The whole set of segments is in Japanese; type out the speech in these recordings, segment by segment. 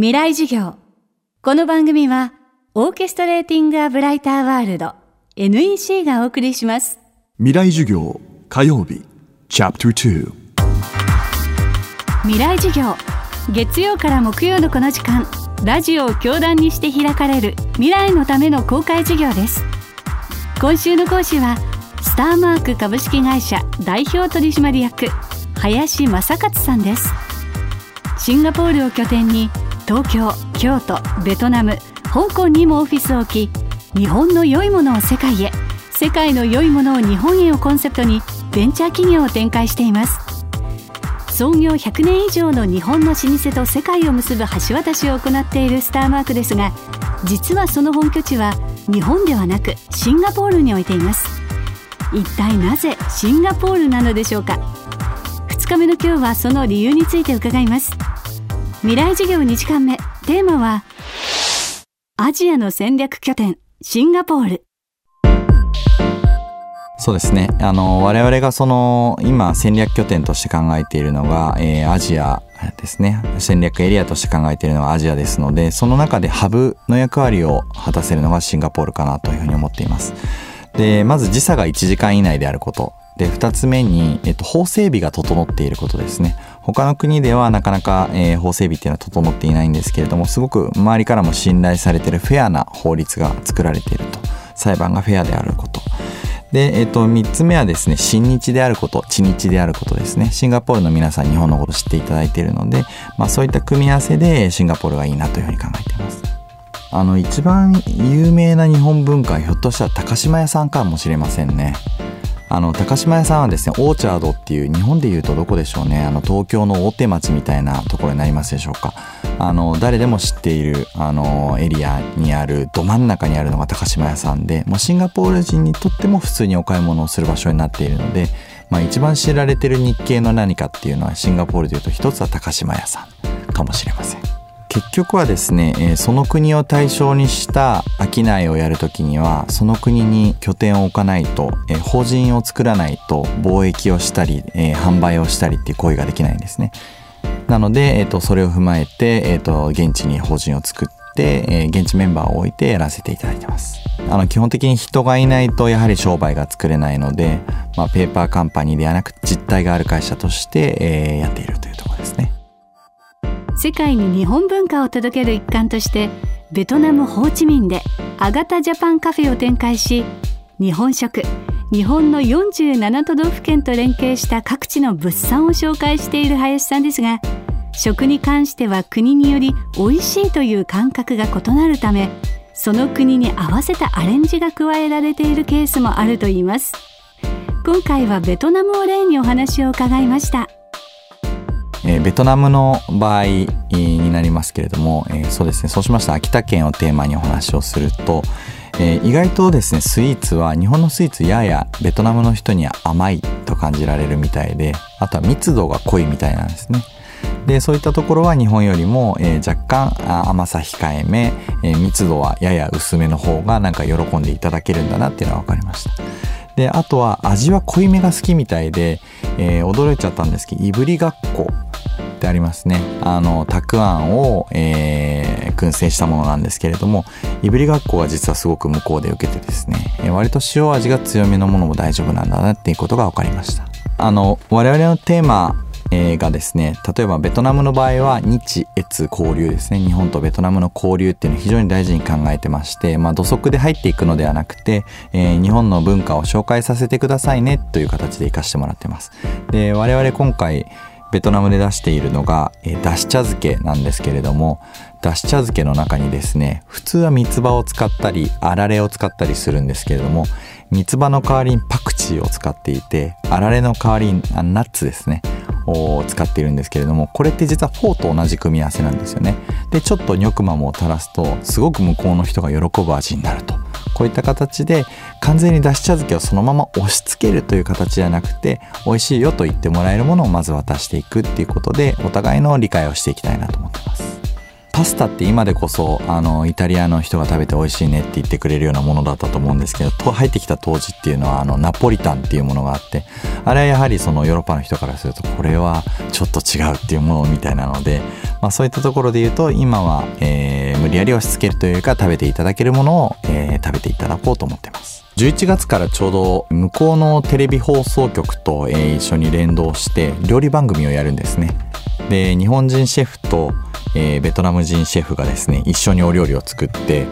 未来授業。この番組はオーケストレーティング・ア・ブライター・ワールド NEC がお送りします。未来授業火曜日チャプター。未来授業。月曜から木曜のこの時間ラジオを教壇にして開かれる未来のための公開授業です。今週の講師はスターマーク株式会社代表取締役林正勝さんです。シンガポールを拠点に東京京都ベトナム香港にもオフィスを置き日本の良いものを世界へ世界の良いものを日本へをコンセプトにベンチャー企業を展開しています。創業100年以上の日本の老舗と世界を結ぶ橋渡しを行っているスターマークですが実はその本拠地は日本ではなくシンガポールに置いています。一体なぜシンガポールなのでしょうか。2日目の今日はその理由について伺います。未来事業2時間目テーマはアジアの戦略拠点シンガポールそうですね。あの、我々がその、今戦略拠点として考えているのが、えー、アジアですね。戦略エリアとして考えているのがアジアですので、その中でハブの役割を果たせるのがシンガポールかなというふうに思っています。で、まず時差が1時間以内であること。で、二つ目に、えっと、法整備が整っていることですね。他の国ではなかなか、えー、法整備っていうのは整っていないんですけれども、すごく周りからも信頼されてるフェアな法律が作られていると。裁判がフェアであること。で、えっと、三つ目はですね、親日であること、知日であることですね。シンガポールの皆さん日本のこと知っていただいているので、まあそういった組み合わせでシンガポールがいいなというふうに考えています。あの、一番有名な日本文化ひょっとしたら高島屋さんかもしれませんね。あの、高島屋さんはですね、オーチャードっていう、日本で言うとどこでしょうね、あの、東京の大手町みたいなところになりますでしょうか。あの、誰でも知っている、あの、エリアにある、ど真ん中にあるのが高島屋さんで、もうシンガポール人にとっても普通にお買い物をする場所になっているので、まあ一番知られてる日系の何かっていうのはシンガポールで言うと一つは高島屋さんかもしれません。結局はですね、えー、その国を対象にした商いをやるときにはその国に拠点を置かないと、えー、法人を作らないと貿易をしたり、えー、販売をしたりっていう行為ができないんですね。なので、えーと、それを踏まえて、えーと、現地に法人を作って、えー、現地メンバーを置いてやらせていただいてます。あの基本的に人がいないとやはり商売が作れないので、まあ、ペーパーカンパニーではなく実体がある会社として、えー、やっているというところですね。世界に日本文化を届ける一環としてベトナムホーチミンでアガタジャパンカフェを展開し日本食日本の47都道府県と連携した各地の物産を紹介している林さんですが食に関しては国により美味しいという感覚が異なるためその国に合わせたアレンジが加えられているケースもあるといいます。今回はベトナムを例にお話を伺いました。え、ベトナムの場合になりますけれども、え、そうですねそうしました秋田県をテーマにお話をすると、え、意外とですねスイーツは日本のスイーツややベトナムの人には甘いと感じられるみたいであとは密度が濃いみたいなんですね。でそういったところは日本よりも、え、若干甘さ控えめ、え、密度はやや薄めの方がなんか喜んでいただけるんだなっていうのは分かりました。であとは味は濃いめが好きみたいで、えー、驚いちゃったんですけどいぶりがっこってありますね。あのたくあんを、えー、燻製したものなんですけれどもいぶりがっこは実はすごく向こうで受けてですね、えー、割と塩味が強めのものも大丈夫なんだなっていうことが分かりました。あの我々のテーマえー、がですね例えばベトナムの場合は日越交流ですね。日本とベトナムの交流っていうのを非常に大事に考えてまして、まあ、土足で入っていくのではなくて、えー、日本の文化を紹介させてくださいねという形で活かしてもらってます。で我々今回ベトナムで出しているのが、えー、だし茶漬けなんですけれどもだし茶漬けの中にですね普通は三つ葉を使ったりあられを使ったりするんですけれども三つ葉の代わりにパクチーを使っていてあられの代わりにナッツですねを使っているんですけれどもこれって実はフォーと同じ組み合わせなんですよね。でちょっとニョクマムを垂らすとすごく向こうの人が喜ぶ味になると。こういった形で完全にだし茶漬けをそのまま押し付けるという形じゃなくて美味しいよと言ってもらえるものをまず渡していくっていうことでお互いの理解をしていきたいなと思ってます。パスタって今でこそあのイタリアの人が食べて美味しいねって言ってくれるようなものだったと思うんですけどと入ってきた当時っていうのはあのナポリタンっていうものがあってあれはやはりそのヨーロッパの人からするとこれはちょっと違うっていうものみたいなので、まあ、そういったところで言うと今は、えー、無理やり押し付けるというか食べていただけるものを、えー、食べていただこうと思ってます。11月からちょうど向こうのテレビ放送局と、えー、一緒に連動して料理番組をやるんですね。で日本人シェフと、えー、ベトナム人シェフがですね一緒にお料理を作って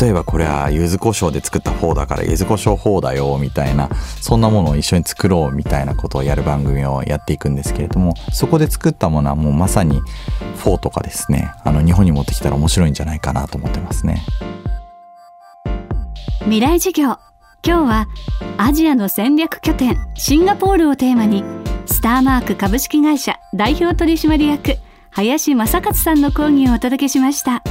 例えばこれは柚子胡椒で作ったフォーだから柚子胡椒フォーだよみたいなそんなものを一緒に作ろうみたいなことをやる番組をやっていくんですけれどもそこで作ったものはもうまさにフォーとかですねあの日本に持ってきたら面白いんじゃないかなと思ってますね。未来事業。今日はアジアの戦略拠点シンガポールをテーマにスターマーク株式会社代表取締役林正勝さんの講義をお届けしました。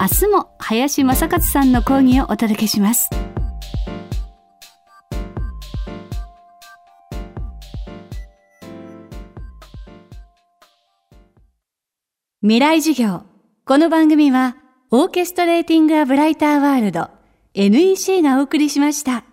明日も林正勝さんの講義をお届けします。未来授業。この番組はオーケストレーティング・ア・ブライター・ワールド NEC がお送りしました。